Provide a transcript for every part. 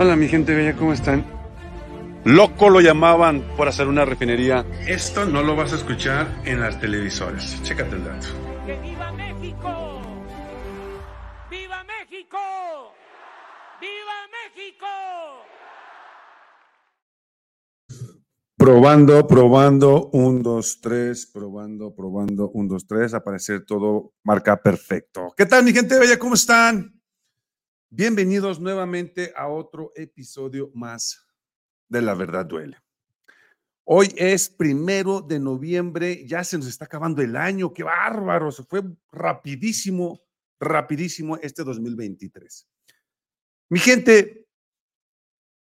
Hola mi gente bella, ¿cómo están? Loco lo llamaban por hacer una refinería. Esto no lo vas a escuchar en las televisoras. Chécate el dato. ¡Que viva México! ¡Viva México! ¡Viva México! Probando, probando, un, dos, tres, probando, probando, un, dos, tres, aparecer todo marca perfecto. ¿Qué tal mi gente bella? ¿Cómo están? Bienvenidos nuevamente a otro episodio más de La Verdad Duele. Hoy es primero de noviembre, ya se nos está acabando el año, qué bárbaro, se fue rapidísimo, rapidísimo este 2023. Mi gente,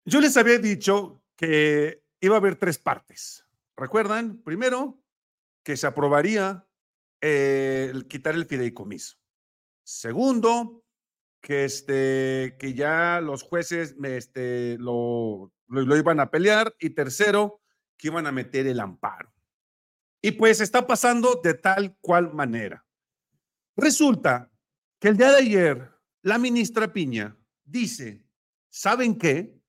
yo les había dicho que iba a haber tres partes. ¿Recuerdan? Primero, que se aprobaría eh, el quitar el fideicomiso. Segundo, que, este, que ya los jueces este, lo, lo, iban a pelear y tercero, que iban a meter el amparo. Y pues está pasando de tal cual manera. Resulta que el día de ayer la ministra Piña dice, ¿saben qué?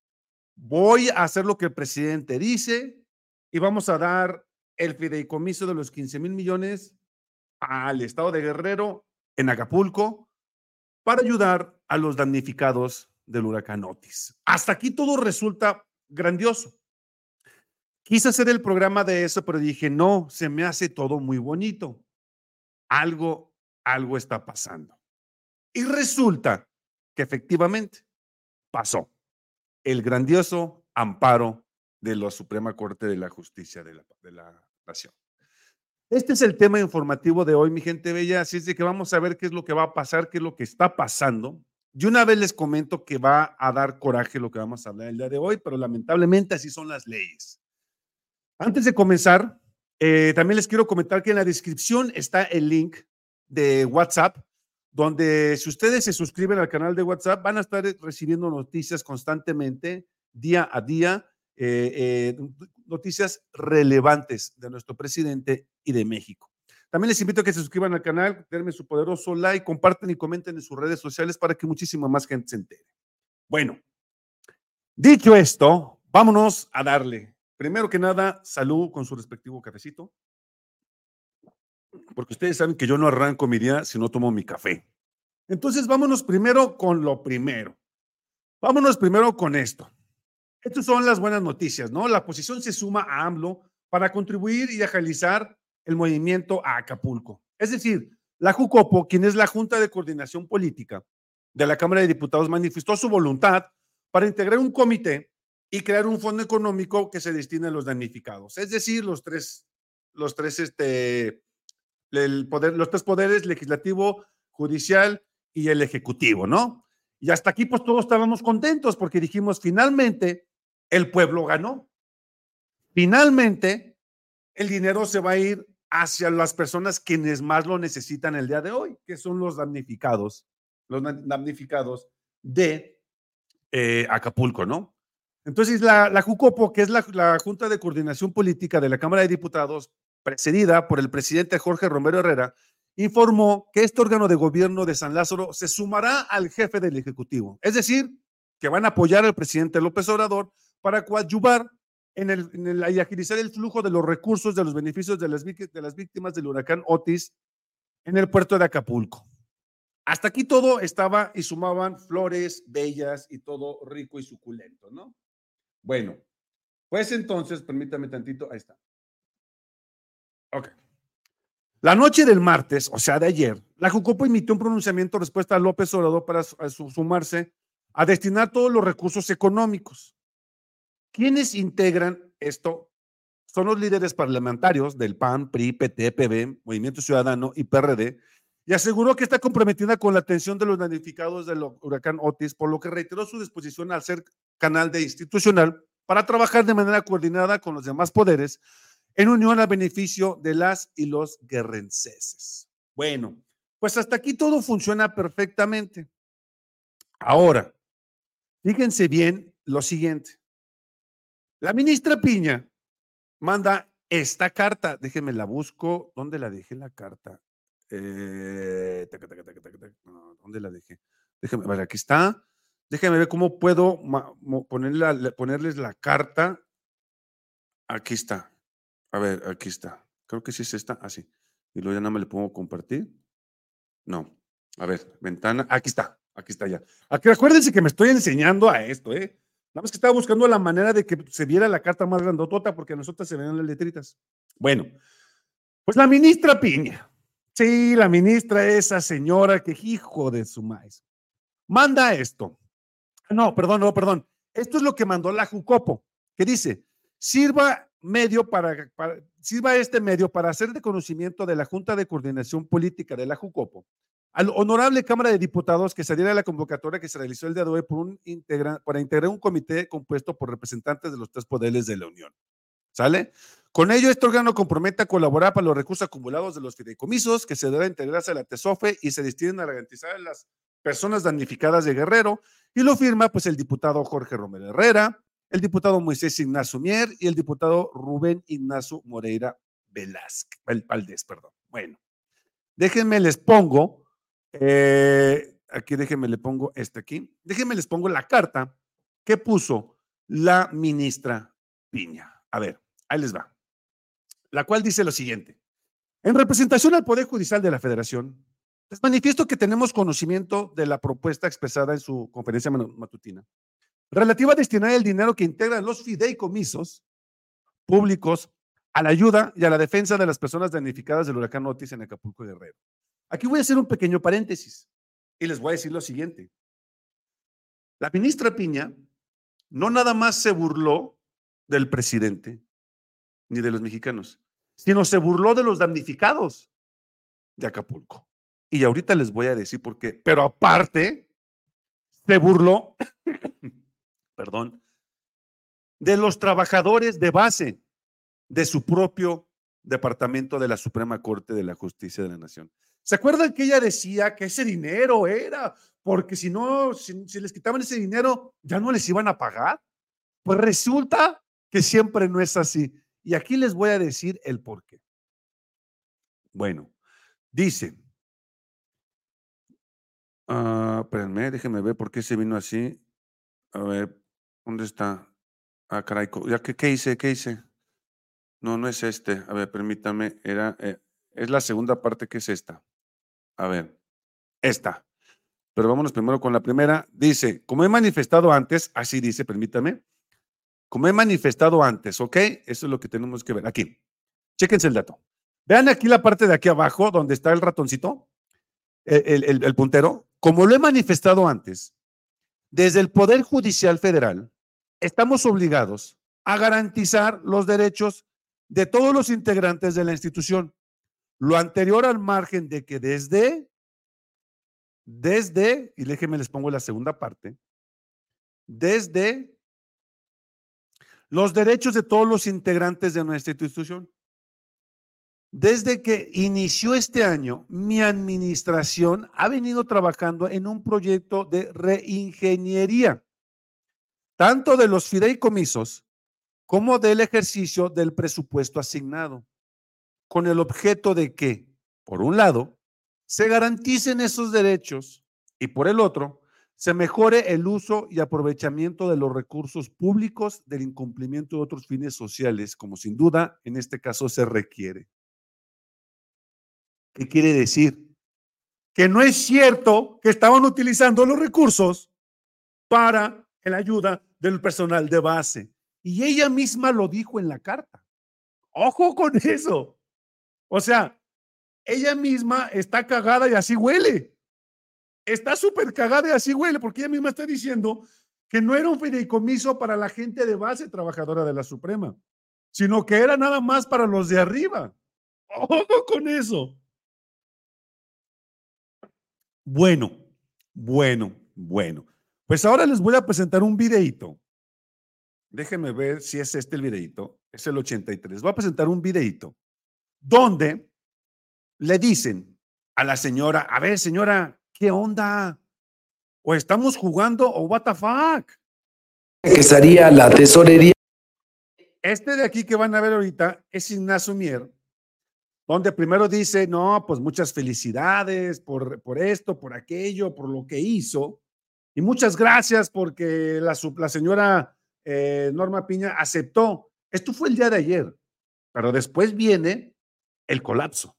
Voy a hacer lo que el presidente dice y vamos a dar el fideicomiso de los 15 mil millones al estado de Guerrero en Acapulco para ayudar a los damnificados del huracán Otis. Hasta aquí todo resulta grandioso. Quise hacer el programa de eso, pero dije, no, se me hace todo muy bonito. Algo, algo está pasando. Y resulta que efectivamente pasó el grandioso amparo de la Suprema Corte de la Justicia de la, de la Nación. Este es el tema informativo de hoy, mi gente bella, así es de que vamos a ver qué es lo que va a pasar, qué es lo que está pasando. Y una vez les comento que va a dar coraje lo que vamos a hablar el día de hoy, pero lamentablemente así son las leyes. Antes de comenzar, eh, también les quiero comentar que en la descripción está el link de WhatsApp, donde si ustedes se suscriben al canal de WhatsApp, van a estar recibiendo noticias constantemente, día a día, eh, eh, noticias relevantes de nuestro presidente y de México. También les invito a que se suscriban al canal, denme su poderoso like, comparten y comenten en sus redes sociales para que muchísima más gente se entere. Bueno, dicho esto, vámonos a darle. Primero que nada, salud con su respectivo cafecito. Porque ustedes saben que yo no arranco mi día si no tomo mi café. Entonces, vámonos primero con lo primero. Vámonos primero con esto. Estas son las buenas noticias, ¿no? La oposición se suma a AMLO para contribuir y agilizar el movimiento a Acapulco. Es decir, la JUCOPO, quien es la Junta de Coordinación Política de la Cámara de Diputados, manifestó su voluntad para integrar un comité y crear un fondo económico que se destine a los damnificados. Es decir, los tres, los tres, este, el poder, los tres poderes, legislativo, judicial y el ejecutivo, ¿no? Y hasta aquí, pues todos estábamos contentos porque dijimos, finalmente, el pueblo ganó. Finalmente, el dinero se va a ir hacia las personas quienes más lo necesitan el día de hoy, que son los damnificados, los damnificados de eh, Acapulco, ¿no? Entonces, la, la JUCOPO, que es la, la Junta de Coordinación Política de la Cámara de Diputados, precedida por el presidente Jorge Romero Herrera, informó que este órgano de gobierno de San Lázaro se sumará al jefe del Ejecutivo. Es decir, que van a apoyar al presidente López Obrador para coadyuvar en el, en el, y agilizar el flujo de los recursos de los beneficios de las, de las víctimas del huracán Otis en el puerto de Acapulco. Hasta aquí todo estaba y sumaban flores bellas y todo rico y suculento, ¿no? Bueno, pues entonces, permítame tantito, ahí está. Ok. La noche del martes, o sea, de ayer, la Jucopo emitió un pronunciamiento respuesta a López Obrador para sumarse a destinar todos los recursos económicos ¿Quiénes integran esto? Son los líderes parlamentarios del PAN, PRI, PT, PB, Movimiento Ciudadano y PRD, y aseguró que está comprometida con la atención de los damnificados del huracán Otis, por lo que reiteró su disposición al ser canal de institucional para trabajar de manera coordinada con los demás poderes en unión al beneficio de las y los guerrenceses. Bueno, pues hasta aquí todo funciona perfectamente. Ahora, fíjense bien lo siguiente. La ministra Piña manda esta carta. Déjenme la busco. ¿Dónde la dejé la carta? Eh, ¿Dónde la dejé? Déjenme ver, aquí está. Déjenme ver cómo puedo ponerles la carta. Aquí está. A ver, aquí está. Creo que sí es esta. Así. Ah, y luego ya nada más le pongo compartir. No. A ver, ventana. Aquí está. Aquí está ya. Acuérdense que me estoy enseñando a esto, ¿eh? Nada más que estaba buscando la manera de que se viera la carta más grandotota porque a nosotras se ven las letritas. Bueno, pues la ministra Piña. Sí, la ministra, esa señora que hijo de su maíz. Manda esto. No, perdón, no, perdón. Esto es lo que mandó la Jucopo, que dice, sirva medio para, sirva este medio para hacer de conocimiento de la Junta de Coordinación Política de la Jucopo al honorable Cámara de Diputados que saliera de la convocatoria que se realizó el día de hoy por un para integrar un comité compuesto por representantes de los tres poderes de la Unión. ¿Sale? Con ello, este órgano compromete a colaborar para los recursos acumulados de los fideicomisos que se deben integrarse a la TESOFE y se destinen a garantizar a las personas damnificadas de Guerrero. Y lo firma pues el diputado Jorge Romero Herrera, el diputado Moisés Ignacio Mier y el diputado Rubén Ignacio Moreira Velázquez, Valdés, perdón. Bueno, déjenme les pongo eh, aquí déjenme le pongo este aquí. Déjenme les pongo la carta que puso la ministra Piña. A ver, ahí les va. La cual dice lo siguiente. En representación al Poder Judicial de la Federación, les manifiesto que tenemos conocimiento de la propuesta expresada en su conferencia matutina relativa a destinar el dinero que integran los fideicomisos públicos a la ayuda y a la defensa de las personas damnificadas del huracán Otis en Acapulco Guerrero. Aquí voy a hacer un pequeño paréntesis y les voy a decir lo siguiente. La ministra Piña no nada más se burló del presidente ni de los mexicanos, sino se burló de los damnificados de Acapulco. Y ahorita les voy a decir por qué. Pero aparte, se burló, perdón, de los trabajadores de base de su propio departamento de la Suprema Corte de la Justicia de la Nación. ¿Se acuerdan que ella decía que ese dinero era? Porque si no, si, les quitaban ese dinero, ya no les iban a pagar. Pues resulta que siempre no es así. Y aquí les voy a decir el por qué. Bueno, dice, uh, espérenme, déjenme ver por qué se vino así. A ver, ¿dónde está? Ah, caray, ¿ya qué, qué hice? ¿Qué hice? No, no es este. A ver, permítame, era, eh, es la segunda parte que es esta. A ver, esta. Pero vámonos primero con la primera. Dice, como he manifestado antes, así dice, permítame. Como he manifestado antes, ¿ok? Eso es lo que tenemos que ver. Aquí. Chéquense el dato. Vean aquí la parte de aquí abajo, donde está el ratoncito, el, el puntero. Como lo he manifestado antes, desde el Poder Judicial Federal, estamos obligados a garantizar los derechos de todos los integrantes de la institución lo anterior al margen de que desde, desde, y déjenme les pongo la segunda parte, desde los derechos de todos los integrantes de nuestra institución. Desde que inició este año, mi administración ha venido trabajando en un proyecto de reingeniería, tanto de los fideicomisos como del ejercicio del presupuesto asignado con el objeto de que, por un lado, se garanticen esos derechos y por el otro, se mejore el uso y aprovechamiento de los recursos públicos del incumplimiento de otros fines sociales, como sin duda en este caso se requiere. ¿Qué quiere decir? Que no es cierto que estaban utilizando los recursos para la ayuda del personal de base. Y ella misma lo dijo en la carta. Ojo con eso. O sea, ella misma está cagada y así huele. Está súper cagada y así huele, porque ella misma está diciendo que no era un fideicomiso para la gente de base trabajadora de la Suprema, sino que era nada más para los de arriba. Ojo con eso. Bueno, bueno, bueno. Pues ahora les voy a presentar un videito. Déjenme ver si es este el videito. Es el 83. Voy a presentar un videito donde le dicen a la señora, a ver señora, ¿qué onda? ¿O estamos jugando o what the fuck? Que sería la tesorería. Este de aquí que van a ver ahorita es Ignacio Mier, donde primero dice, no, pues muchas felicidades por, por esto, por aquello, por lo que hizo. Y muchas gracias porque la, la señora eh, Norma Piña aceptó. Esto fue el día de ayer, pero después viene el colapso.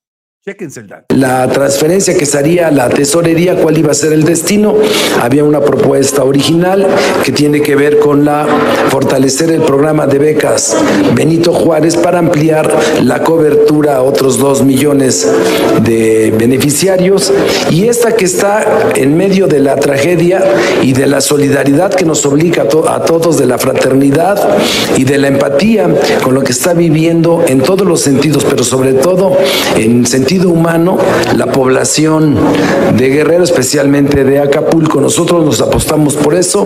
La transferencia que se haría a la tesorería, cuál iba a ser el destino. Había una propuesta original que tiene que ver con la fortalecer el programa de becas Benito Juárez para ampliar la cobertura a otros dos millones de beneficiarios. Y esta que está en medio de la tragedia y de la solidaridad que nos obliga a, a todos, de la fraternidad y de la empatía con lo que está viviendo en todos los sentidos, pero sobre todo en sentido humano la población de Guerrero, especialmente de Acapulco. Nosotros nos apostamos por eso.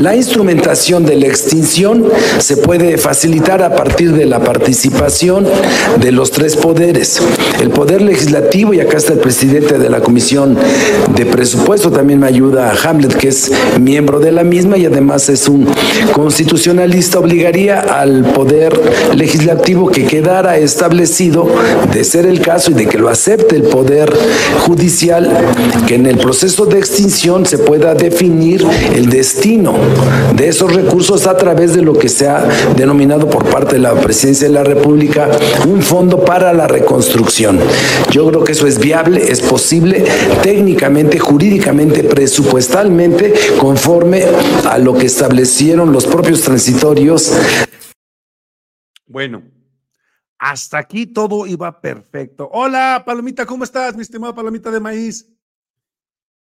La instrumentación de la extinción se puede facilitar a partir de la participación de los tres poderes. El poder legislativo, y acá está el presidente de la Comisión de Presupuesto, también me ayuda a Hamlet, que es miembro de la misma y además es un constitucionalista, obligaría al poder legislativo que quedara establecido, de ser el caso y de que lo acepte el Poder Judicial, que en el proceso de extinción se pueda definir el destino de esos recursos a través de lo que se ha denominado por parte de la Presidencia de la República un fondo para la reconstrucción. Yo creo que eso es viable, es posible técnicamente, jurídicamente, presupuestalmente, conforme a lo que establecieron los propios transitorios. Bueno, hasta aquí todo iba perfecto. Hola, Palomita, ¿cómo estás, mi estimada Palomita de maíz?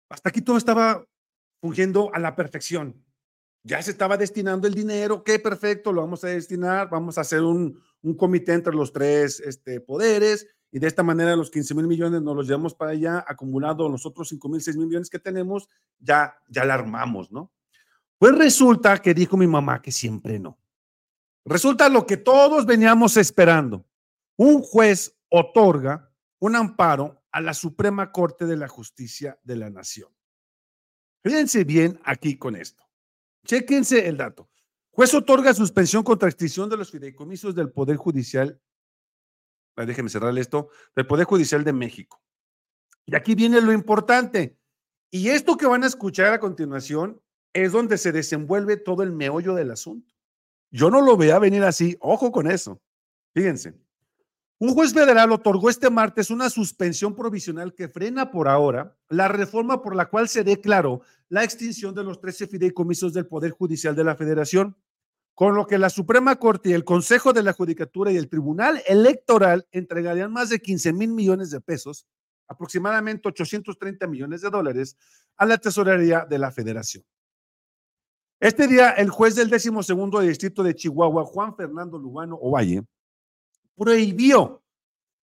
Hasta aquí todo estaba fungiendo a la perfección. Ya se estaba destinando el dinero, qué perfecto, lo vamos a destinar, vamos a hacer un, comité entre los tres este, poderes y de esta manera los 15 mil millones nos los llevamos para allá, acumulado los otros 5 mil, 6 mil millones que tenemos, ya, ya la armamos, ¿no? Pues resulta que dijo mi mamá que siempre no. Resulta lo que todos veníamos esperando. Un juez otorga un amparo a la Suprema Corte de la Justicia de la Nación. Fíjense bien aquí con esto. Chéquense el dato. Juez otorga suspensión contra extinción de los fideicomisos del Poder Judicial. Déjenme cerrar esto. Del Poder Judicial de México. Y aquí viene lo importante. Y esto que van a escuchar a continuación es donde se desenvuelve todo el meollo del asunto. Yo no lo veía venir así. Ojo con eso. Fíjense. Un juez federal otorgó este martes una suspensión provisional que frena por ahora la reforma por la cual se declaró la extinción de los 13 fideicomisos del Poder Judicial de la Federación, con lo que la Suprema Corte y el Consejo de la Judicatura y el Tribunal Electoral entregarían más de 15 mil millones de pesos, aproximadamente 830 millones de dólares, a la tesorería de la Federación. Este día, el juez del décimo segundo distrito de Chihuahua, Juan Fernando Lugano Ovalle, prohibió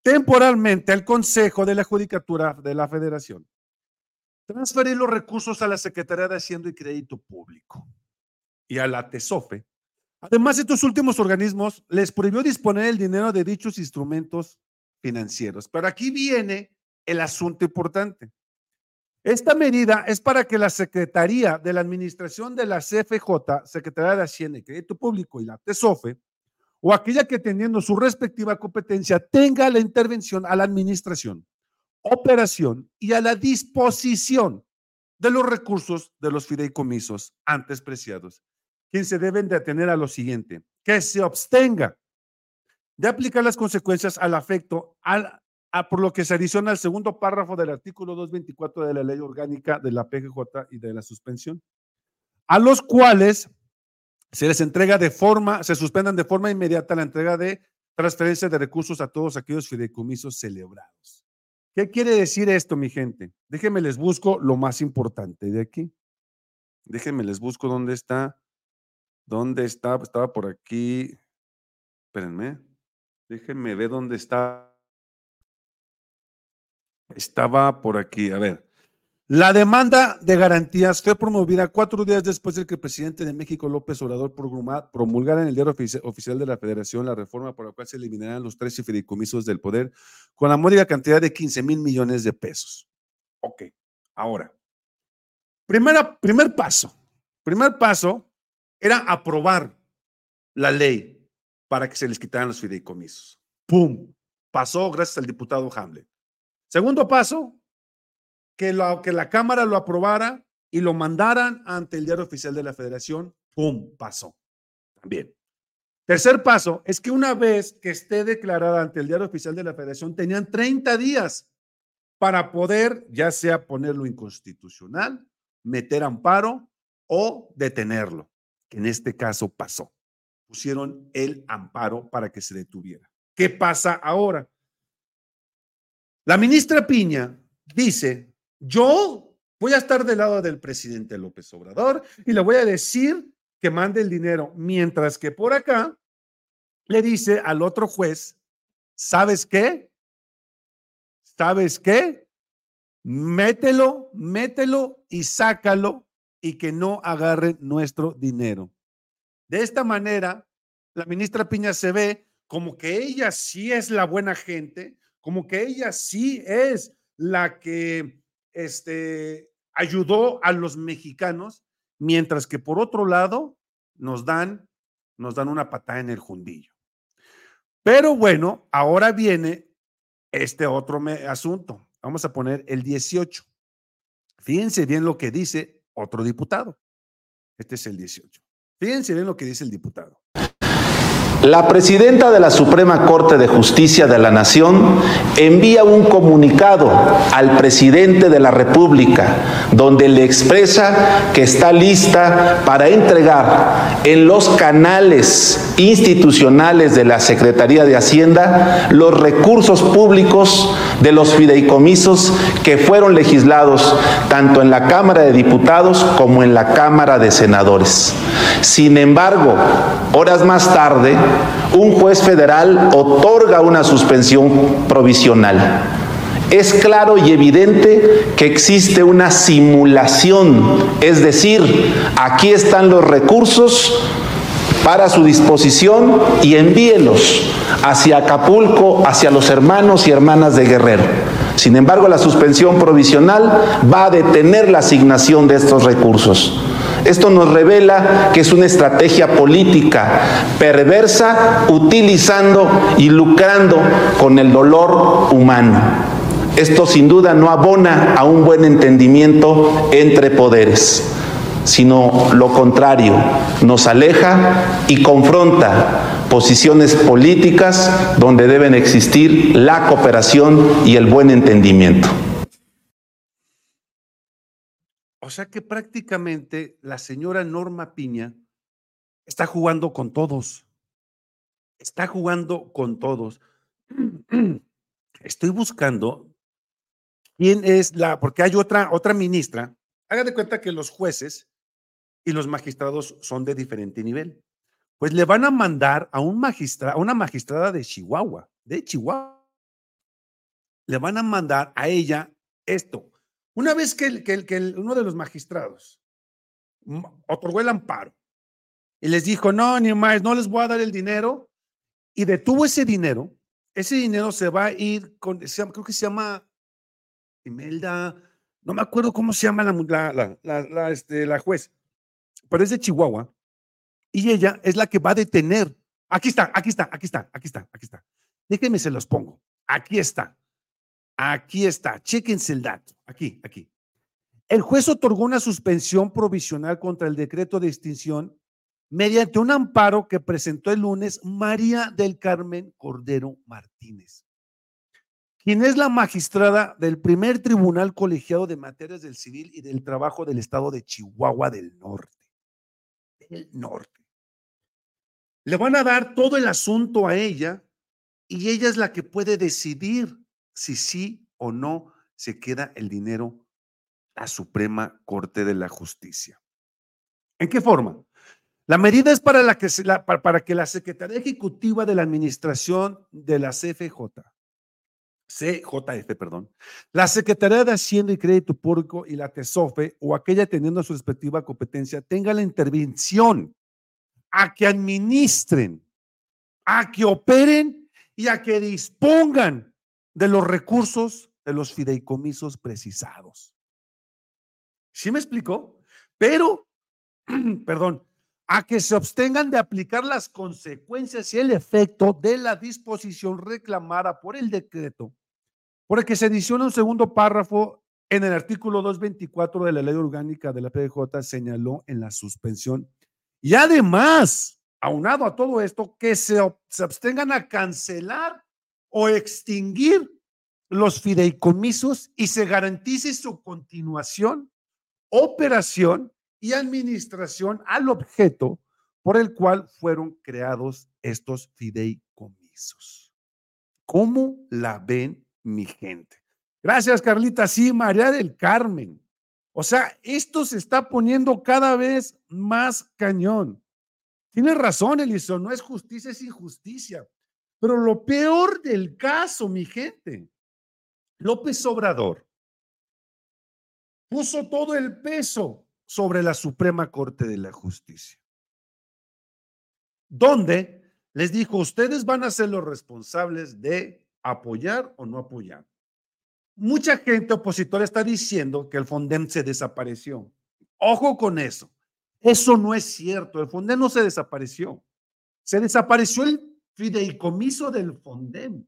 temporalmente al Consejo de la Judicatura de la Federación transferir los recursos a la Secretaría de Hacienda y Crédito Público y a la TESOFE. Además, estos últimos organismos les prohibió disponer el dinero de dichos instrumentos financieros. Pero aquí viene el asunto importante. Esta medida es para que la Secretaría de la Administración de la CFJ, Secretaría de Hacienda y Crédito Público y la TESOFE, o aquella que teniendo su respectiva competencia tenga la intervención a la administración, operación y a la disposición de los recursos de los fideicomisos antes preciados, quien se deben de atener a lo siguiente, que se abstenga de aplicar las consecuencias al afecto al Ah, por lo que se adiciona al segundo párrafo del artículo 224 de la ley orgánica de la PGJ y de la suspensión, a los cuales se les entrega de forma, se suspendan de forma inmediata la entrega de transferencia de recursos a todos aquellos fideicomisos celebrados. ¿Qué quiere decir esto, mi gente? Déjenme les busco lo más importante de aquí. Déjenme les busco dónde está. ¿Dónde está? Estaba por aquí. Espérenme. Déjenme ver dónde está estaba por aquí, a ver. La demanda de garantías fue promovida cuatro días después de que el presidente de México, López Obrador, promulgara en el diario oficial de la Federación la reforma por la cual se eliminarán los tres fideicomisos del poder con la módica cantidad de 15 mil millones de pesos. Ok, ahora, primera, primer paso, primer paso era aprobar la ley para que se les quitaran los fideicomisos. ¡Pum! Pasó gracias al diputado Hamlet. Segundo paso, que, que la Cámara lo aprobara y lo mandaran ante el diario oficial de la federación, ¡pum! pasó. También. Tercer paso es que una vez que esté declarada ante el diario oficial de la federación, tenían 30 días para poder ya sea ponerlo inconstitucional, meter amparo o detenerlo, que en este caso pasó. Pusieron el amparo para que se detuviera. ¿Qué pasa ahora? La ministra Piña dice, yo voy a estar del lado del presidente López Obrador y le voy a decir que mande el dinero, mientras que por acá le dice al otro juez, ¿sabes qué? ¿Sabes qué? Mételo, mételo y sácalo y que no agarre nuestro dinero. De esta manera, la ministra Piña se ve como que ella sí es la buena gente, como que ella sí es la que este, ayudó a los mexicanos, mientras que por otro lado nos dan, nos dan una patada en el jundillo. Pero bueno, ahora viene este otro asunto. Vamos a poner el 18. Fíjense bien lo que dice otro diputado. Este es el 18. Fíjense bien lo que dice el diputado. La presidenta de la Suprema Corte de Justicia de la Nación envía un comunicado al presidente de la República donde le expresa que está lista para entregar en los canales institucionales de la Secretaría de Hacienda los recursos públicos de los fideicomisos que fueron legislados tanto en la Cámara de Diputados como en la Cámara de Senadores. Sin embargo, horas más tarde, un juez federal otorga una suspensión provisional. Es claro y evidente que existe una simulación, es decir, aquí están los recursos para su disposición y envíelos hacia Acapulco, hacia los hermanos y hermanas de Guerrero. Sin embargo, la suspensión provisional va a detener la asignación de estos recursos. Esto nos revela que es una estrategia política perversa utilizando y lucrando con el dolor humano. Esto sin duda no abona a un buen entendimiento entre poderes, sino lo contrario, nos aleja y confronta posiciones políticas donde deben existir la cooperación y el buen entendimiento. O sea que prácticamente la señora Norma Piña está jugando con todos. Está jugando con todos. Estoy buscando quién es la, porque hay otra, otra ministra. Haga de cuenta que los jueces y los magistrados son de diferente nivel. Pues le van a mandar a un magistrado, a una magistrada de Chihuahua, de Chihuahua. Le van a mandar a ella esto. Una vez que, que, uno de los magistrados otorgó el amparo y les dijo, no, ni más, no les voy a dar el dinero, y detuvo ese dinero, ese dinero se va a ir con, creo que se llama Imelda, no me acuerdo cómo se llama la, la, este, la juez, pero es de Chihuahua, y ella es la que va a detener. Aquí está, aquí está, aquí está, aquí está, aquí está. Déjenme se los pongo. Aquí está. Aquí está, chéquense el dato. Aquí, aquí. El juez otorgó una suspensión provisional contra el decreto de extinción mediante un amparo que presentó el lunes María del Carmen Cordero Martínez, quien es la magistrada del primer tribunal colegiado de materias del civil y del trabajo del estado de Chihuahua del Norte. Del norte. Le van a dar todo el asunto a ella y ella es la que puede decidir si sí o no se queda el dinero a Suprema Corte de la Justicia. ¿En qué forma? La medida es para, la que, para, que la Secretaría Ejecutiva de la Administración de la CFJ, CJF, perdón, la Secretaría de Hacienda y Crédito Público y la TESOFE o aquella teniendo su respectiva competencia tenga la intervención a que administren, a que operen y a que dispongan de los recursos de los fideicomisos precisados. ¿Sí me explicó? Pero, perdón, a que se abstengan de aplicar las consecuencias y el efecto de la disposición reclamada por el decreto, por el que se adiciona un segundo párrafo en el artículo 224 de la ley orgánica de la PDJ señaló en la suspensión y además, aunado a todo esto, que se, se abstengan a cancelar o extinguir los fideicomisos y se garantice su continuación, operación y administración al objeto por el cual fueron creados estos fideicomisos. ¿Cómo la ven mi gente? Gracias, Carlita. Sí, María del Carmen. O sea, esto se está poniendo cada vez más cañón. Tienes razón, Eliso, no es justicia, es injusticia. Pero lo peor del caso, mi gente, López Obrador puso todo el peso sobre la Suprema Corte de la Justicia, donde les dijo, ustedes van a ser los responsables de apoyar o no apoyar. Mucha gente opositora está diciendo que el Fondem se desapareció. Ojo con eso. Eso no es cierto. El Fondem no se desapareció. Se desapareció el fideicomiso del Fondem.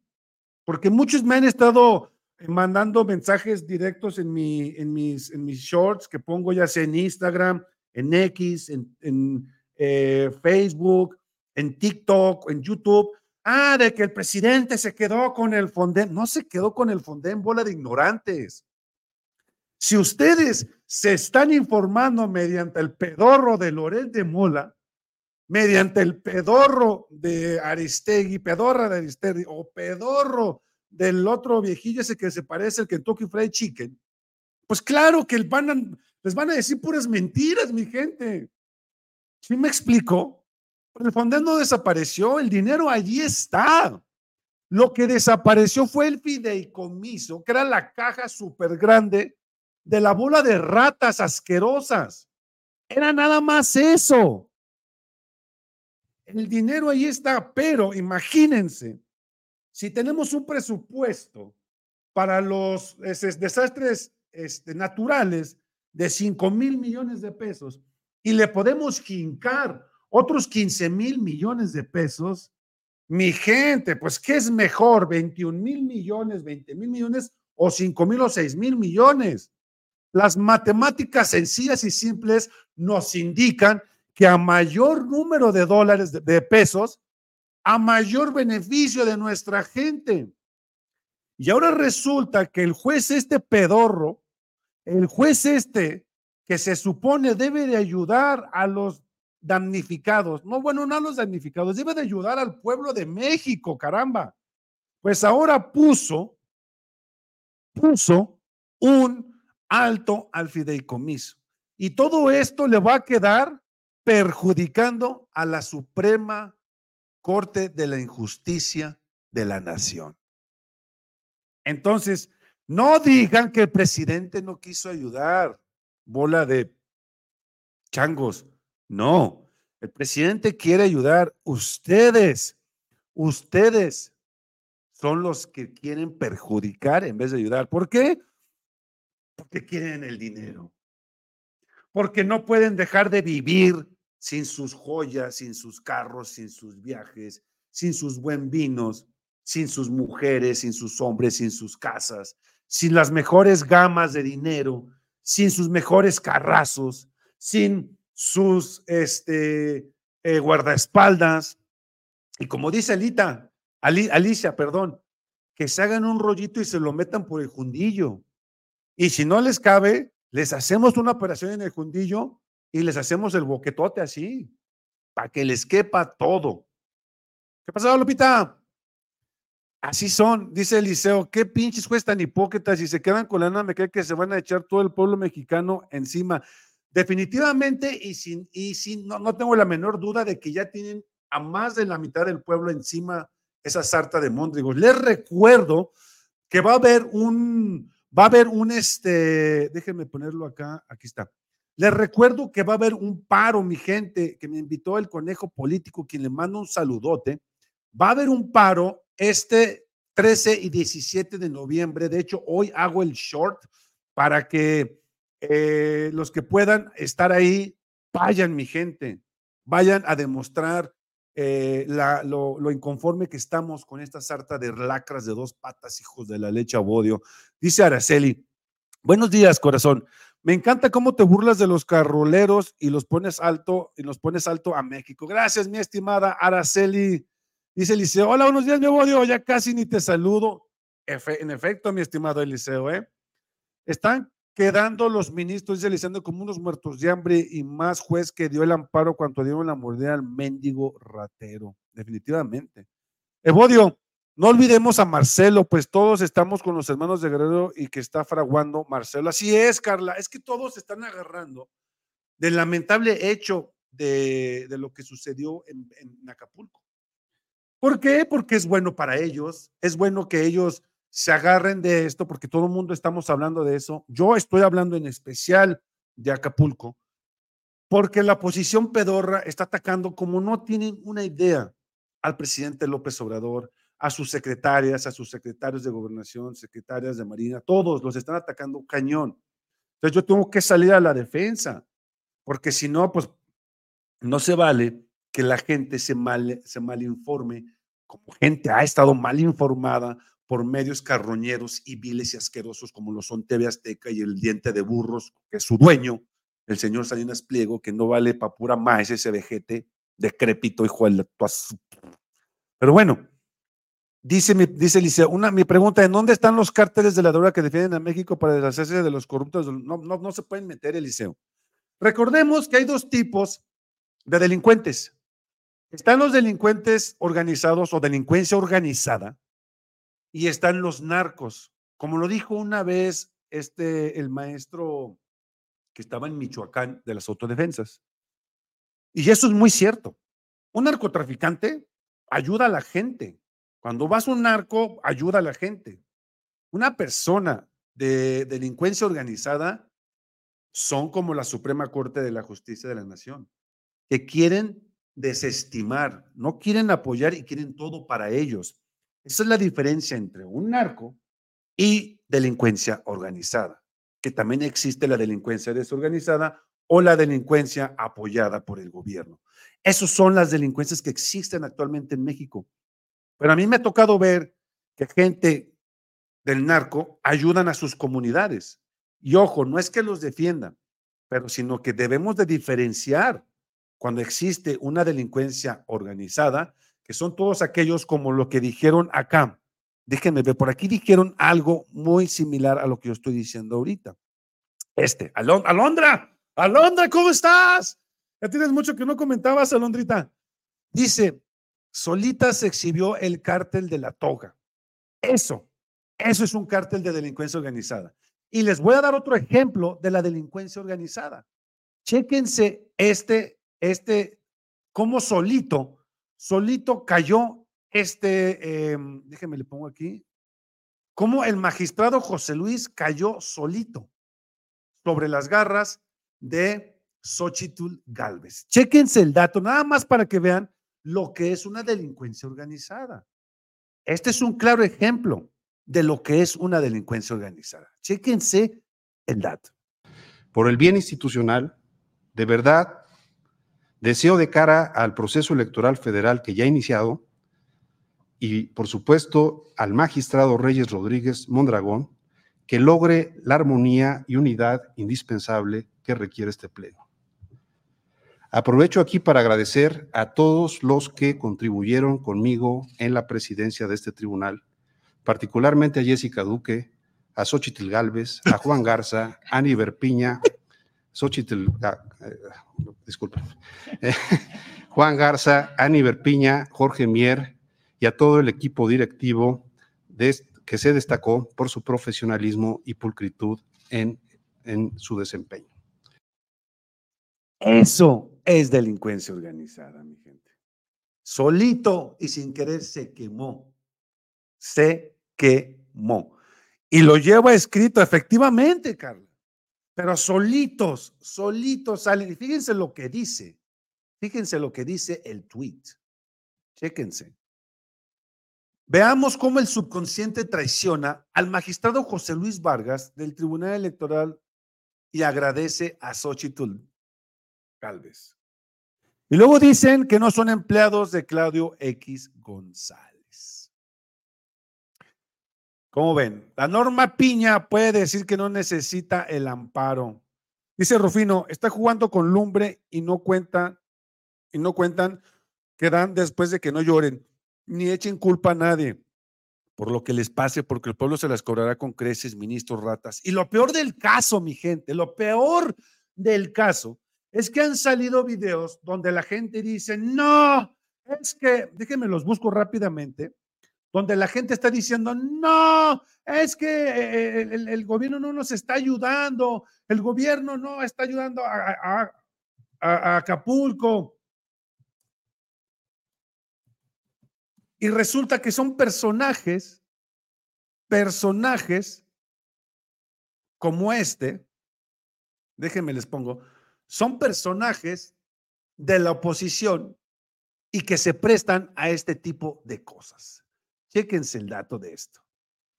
Porque muchos me han estado mandando mensajes directos en, mi, en, mis, en mis shorts que pongo ya sea en Instagram, en X, en, eh, Facebook, en TikTok, en YouTube, Ah, de que el presidente se quedó con el Fonden. No se quedó con el Fonden, bola de ignorantes. Si ustedes se están informando mediante el pedorro de Loret de Mola, mediante el pedorro de Aristegui, pedorra de Aristegui, o pedorro del otro viejillo ese que se parece al Kentucky Fried Chicken, pues claro que les van a decir puras mentiras, mi gente. ¿Sí me explico? El Fonden no desapareció, el dinero allí está. Lo que desapareció fue el fideicomiso, que era la caja súper grande de la bola de ratas asquerosas. Era nada más eso. El dinero ahí está, pero imagínense, si tenemos un presupuesto para los desastres este, naturales de 5 mil millones de pesos y le podemos jincar otros 15 mil millones de pesos. Mi gente, pues, ¿qué es mejor? ¿21 mil millones, 20 mil millones o 5 mil o 6 mil millones? Las matemáticas sencillas y simples nos indican que a mayor número de dólares, de, pesos, a mayor beneficio de nuestra gente. Y ahora resulta que el juez este pedorro, el juez este que se supone debe de ayudar a los damnificados. No, bueno, no a los damnificados, debe de ayudar al pueblo de México, caramba. Pues ahora puso, puso un alto al fideicomiso. Y todo esto le va a quedar perjudicando a la Suprema Corte de la Injusticia de la Nación. Entonces, no digan que el presidente no quiso ayudar, bola de changos. No, el presidente quiere ayudar. Ustedes, ustedes son los que quieren perjudicar en vez de ayudar. ¿Por qué? Porque quieren el dinero. Porque no pueden dejar de vivir sin sus joyas, sin sus carros, sin sus viajes, sin sus buen vinos, sin sus mujeres, sin sus hombres, sin sus casas, sin las mejores gamas de dinero, sin sus mejores carrazos, sin sus este, eh, guardaespaldas. Y como dice Alita, Alicia, perdón, que se hagan un rollito y se lo metan por el jundillo. Y si no les cabe, les hacemos una operación en el jundillo y les hacemos el boquetote así, para que les quepa todo. ¿Qué pasó, Lupita? Así son, dice Eliseo, qué pinches cuestan hipócritas y se quedan con la nada, me cree que se van a echar todo el pueblo mexicano encima. Definitivamente, y, sin, y sin, no, no tengo la menor duda de que ya tienen a más de la mitad del pueblo encima esa sarta de Móndrigos. Les recuerdo que va a haber un, va a haber un, este, déjenme ponerlo acá, aquí está. Les recuerdo que va a haber un paro, mi gente, que me invitó el conejo político, quien le manda un saludote. Va a haber un paro este 13 y 17 de noviembre. De hecho, hoy hago el short para que eh, los que puedan estar ahí, vayan, mi gente, vayan a demostrar eh, lo, inconforme que estamos con esta sarta de lacras de dos patas, hijos de la leche a bodio. Dice Araceli, Buenos días, corazón. Me encanta cómo te burlas de los carroleros y los pones alto y los pones alto a México. Gracias, mi estimada Araceli. Dice Eliseo, hola, buenos días, mi odio. Ya casi ni te saludo. en efecto, mi estimado Eliseo, ¿eh? Están quedando los ministros, dice Eliseo, como unos muertos de hambre y más juez que dio el amparo cuando dieron la mordida al mendigo ratero. Definitivamente. Evodio, no olvidemos a Marcelo, pues todos estamos con los hermanos de Guerrero y que está fraguando Marcelo. Así es, Carla, es que todos están agarrando del lamentable hecho de, lo que sucedió en, en, Acapulco. ¿Por qué? Porque es bueno para ellos, es bueno que ellos se agarren de esto, porque todo el mundo estamos hablando de eso. Yo estoy hablando en especial de Acapulco, porque la posición pedorra está atacando como no tienen una idea al presidente López Obrador, a sus secretarias, a sus secretarios de gobernación, secretarias de Marina, todos los están atacando cañón. Entonces yo tengo que salir a la defensa, porque si no, pues no se vale que la gente se mal, se malinforme, como gente ha estado mal informada por medios carroñeros y viles y asquerosos como lo son TV Azteca y el diente de burros, que es su dueño, el señor Salinas Pliego, que no vale para pura más ese vejete decrépito, hijo de Pero bueno, Dice, mi, dice una, mi pregunta, ¿en dónde están los cárteles de la droga que defienden a México para deshacerse de los corruptos? No, no, no se pueden meter, Eliseo. Recordemos que hay dos tipos de delincuentes. Están los delincuentes organizados o delincuencia organizada y están los narcos. Como lo dijo una vez este, el maestro que estaba en Michoacán de las autodefensas. Y eso es muy cierto. Un narcotraficante ayuda a la gente cuando vas a un narco, ayuda a la gente. Una persona de delincuencia organizada son como la Suprema Corte de la Justicia de la Nación, que quieren desestimar, no quieren apoyar y quieren todo para ellos. Esa es la diferencia entre un narco y delincuencia organizada, que también existe la delincuencia desorganizada o la delincuencia apoyada por el gobierno. Esas son las delincuencias que existen actualmente en México. Pero a mí me ha tocado ver que gente del narco ayudan a sus comunidades. Y ojo, no es que los defiendan, pero sino que debemos de diferenciar cuando existe una delincuencia organizada, que son todos aquellos como lo que dijeron acá. Déjenme ver, por aquí dijeron algo muy similar a lo que yo estoy diciendo ahorita. Este, Alondra, Alondra, ¿cómo estás? Ya tienes mucho que no comentabas, Alondrita. Dice, solita se exhibió el cártel de la toga. Eso, eso es un cártel de delincuencia organizada. Y les voy a dar otro ejemplo de la delincuencia organizada. Chéquense este, este, cómo solito, solito cayó este, em, déjenme le pongo aquí, cómo el magistrado José Luis cayó solito sobre las garras de Xochitl Galvez. Chéquense el dato, nada más para que vean lo que es una delincuencia organizada. Este es un claro ejemplo de lo que es una delincuencia organizada. Chéquense el dato. Por el bien institucional, de verdad, deseo de cara al proceso electoral federal que ya ha iniciado y, por supuesto, al magistrado Reyes Rodríguez Mondragón, que logre la armonía y unidad indispensable que requiere este pleno. Aprovecho aquí para agradecer a todos los que contribuyeron conmigo en la presidencia de este tribunal, particularmente a Jessica Duque, a Xochitl Galvez, a Juan Garza, a Ani Berpiña, Xochitl, ah, eh, Juan Garza, Ani Berpiña, Jorge Mier y a todo el equipo directivo que se destacó por su profesionalismo y pulcritud en, en su desempeño. Eso es delincuencia organizada, mi gente. Solito y sin querer se quemó. Se quemó. Y lo lleva escrito efectivamente, Carla. Pero solitos, solitos salen. Y fíjense lo que dice. Fíjense lo que dice el tweet. Chéquense. Veamos cómo el subconsciente traiciona al magistrado José Luis Vargas del Tribunal Electoral y agradece a Xochitl Calves. Y luego dicen que no son empleados de Claudio X González. ¿Cómo ven? La norma Piña puede decir que no necesita el amparo. Dice Rufino, está jugando con lumbre y no cuentan, y no cuentan que dan después de que no lloren, ni echen culpa a nadie por lo que les pase, porque el pueblo se las cobrará con creces, ministros, ratas. Y lo peor del caso, mi gente, lo peor del caso es que han salido videos donde la gente dice, no, es que, déjenme los busco rápidamente, donde la gente está diciendo, no, es que eh, el, gobierno no nos está ayudando, el gobierno no está ayudando a Acapulco. Y resulta que son personajes, personajes como este, déjenme les pongo, son personajes de la oposición y que se prestan a este tipo de cosas. Chéquense el dato de esto.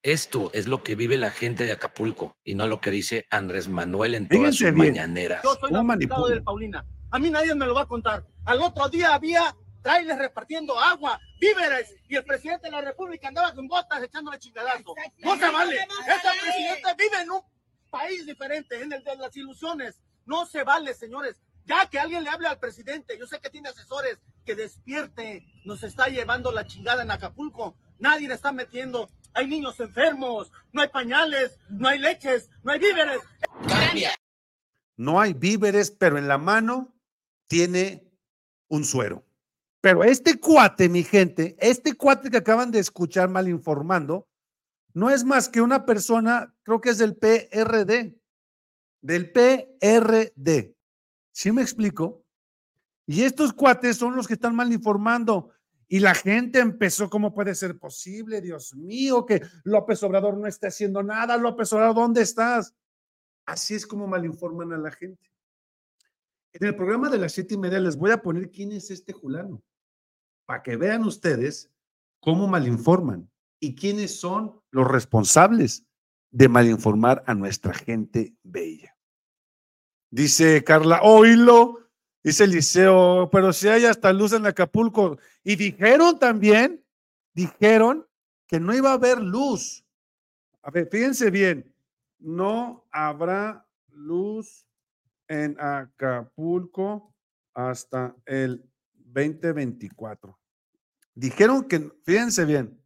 Esto es lo que vive la gente de Acapulco y no lo que dice Andrés Manuel en todas sus mañaneras. Yo soy manipulado del Paulina. A mí nadie me lo va a contar. Al otro día había trailers repartiendo agua, víveres, y el presidente de la República andaba con botas echándole chingadazo. No se vale. Este presidente vive en un país diferente, en el de las ilusiones. No se vale, señores. Ya que alguien le hable al presidente, yo sé que tiene asesores, que despierte. Nos está llevando la chingada en Acapulco nadie le está metiendo. Hay niños enfermos, no hay pañales, no hay leches, no hay víveres. No hay víveres, pero en la mano tiene un suero. Pero este cuate, mi gente, este cuate que acaban de escuchar mal informando, no es más que una persona, creo que es del PRD, del PRD. ¿Sí me explico? Y estos cuates son los que están mal informando. Y la gente empezó, ¿cómo puede ser posible? Dios mío, que López Obrador no esté haciendo nada. López Obrador, ¿dónde estás? Así es como malinforman a la gente. En el programa de las siete y media les voy a poner quién es este Julano, para que vean ustedes cómo malinforman y quiénes son los responsables de malinformar a nuestra gente bella. Dice Carla, oílo, Dice Eliseo, pero si hay hasta luz en Acapulco. Y dijeron también, dijeron que no iba a haber luz. A ver, fíjense bien, no habrá luz en Acapulco hasta el 2024. Dijeron que, fíjense bien,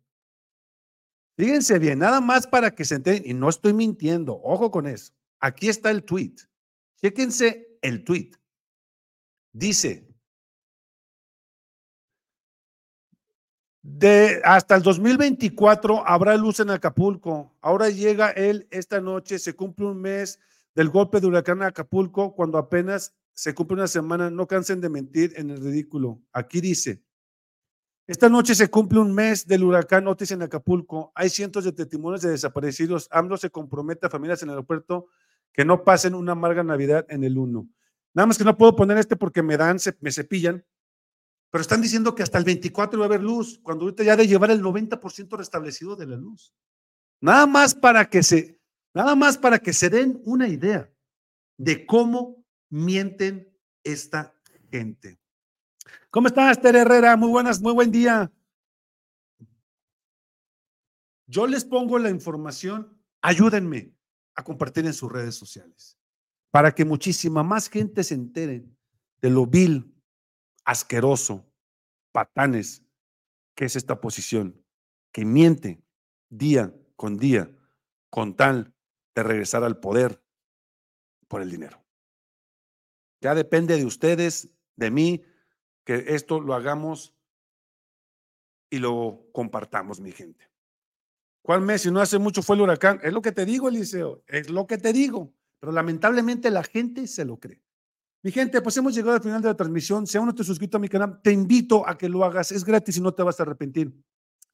fíjense bien, nada más para que se enteren, y no estoy mintiendo, ojo con eso. Aquí está el tweet. Chéquense el tweet. Dice, de hasta el 2024 habrá luz en Acapulco. Ahora llega él esta noche, se cumple un mes del golpe de huracán Acapulco, cuando apenas se cumple una semana, no cansen de mentir en el ridículo. Aquí dice, esta noche se cumple un mes del huracán Otis en Acapulco. Hay cientos de testimonios de desaparecidos. AMLO se compromete a familias en el aeropuerto que no pasen una amarga Navidad en el 1. Nada más que no puedo poner este porque me dan, me cepillan. Pero están diciendo que hasta el 24 va a haber luz, cuando ahorita ya de llevar el 90% restablecido de la luz. Nada más para que se, nada más para que se den una idea de cómo mienten esta gente. ¿Cómo estás, Esther Herrera? Muy buenas, muy buen día. Yo les pongo la información, ayúdenme a compartir en sus redes sociales para que muchísima más gente se entere de lo vil, asqueroso, patanes que es esta posición, que miente día con día con tal de regresar al poder por el dinero. Ya depende de ustedes, de mí, que esto lo hagamos y lo compartamos, mi gente. ¿Cuál mes? Si no hace mucho fue el huracán. Es lo que te digo, Eliseo. Es lo que te digo. Pero lamentablemente la gente se lo cree. Mi gente, pues hemos llegado al final de la transmisión. Si aún no te has suscrito a mi canal, te invito a que lo hagas. Es gratis y no te vas a arrepentir.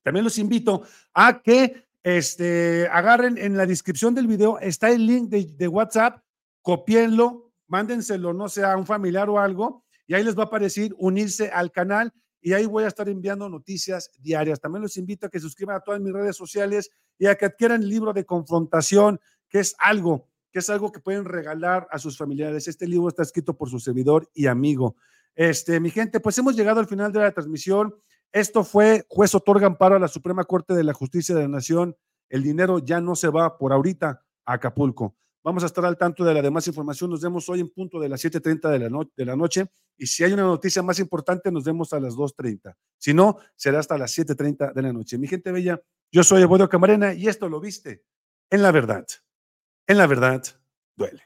También los invito a que este, agarren en la descripción del video, está el link de, WhatsApp, copienlo, mándenselo, no sé, a un familiar o algo, y ahí les va a aparecer unirse al canal y ahí voy a estar enviando noticias diarias. También los invito a que suscriban a todas mis redes sociales y a que adquieran el libro de confrontación, que es algo que es algo que pueden regalar a sus familiares. Este libro está escrito por su servidor y amigo. Este, mi gente, pues hemos llegado al final de la transmisión. Esto fue Juez otorga amparo a la Suprema Corte de la Justicia de la Nación el dinero ya no se va por ahorita a Acapulco. Vamos a estar al tanto de la demás información. Nos vemos hoy en punto de las 7.30 de, la de la noche. Y si hay una noticia más importante, nos vemos a las 2.30. Si no, será hasta las 7.30 de la noche. Mi gente bella, yo soy Evodio Camarena y esto lo viste en la verdad. En la verdad, duele.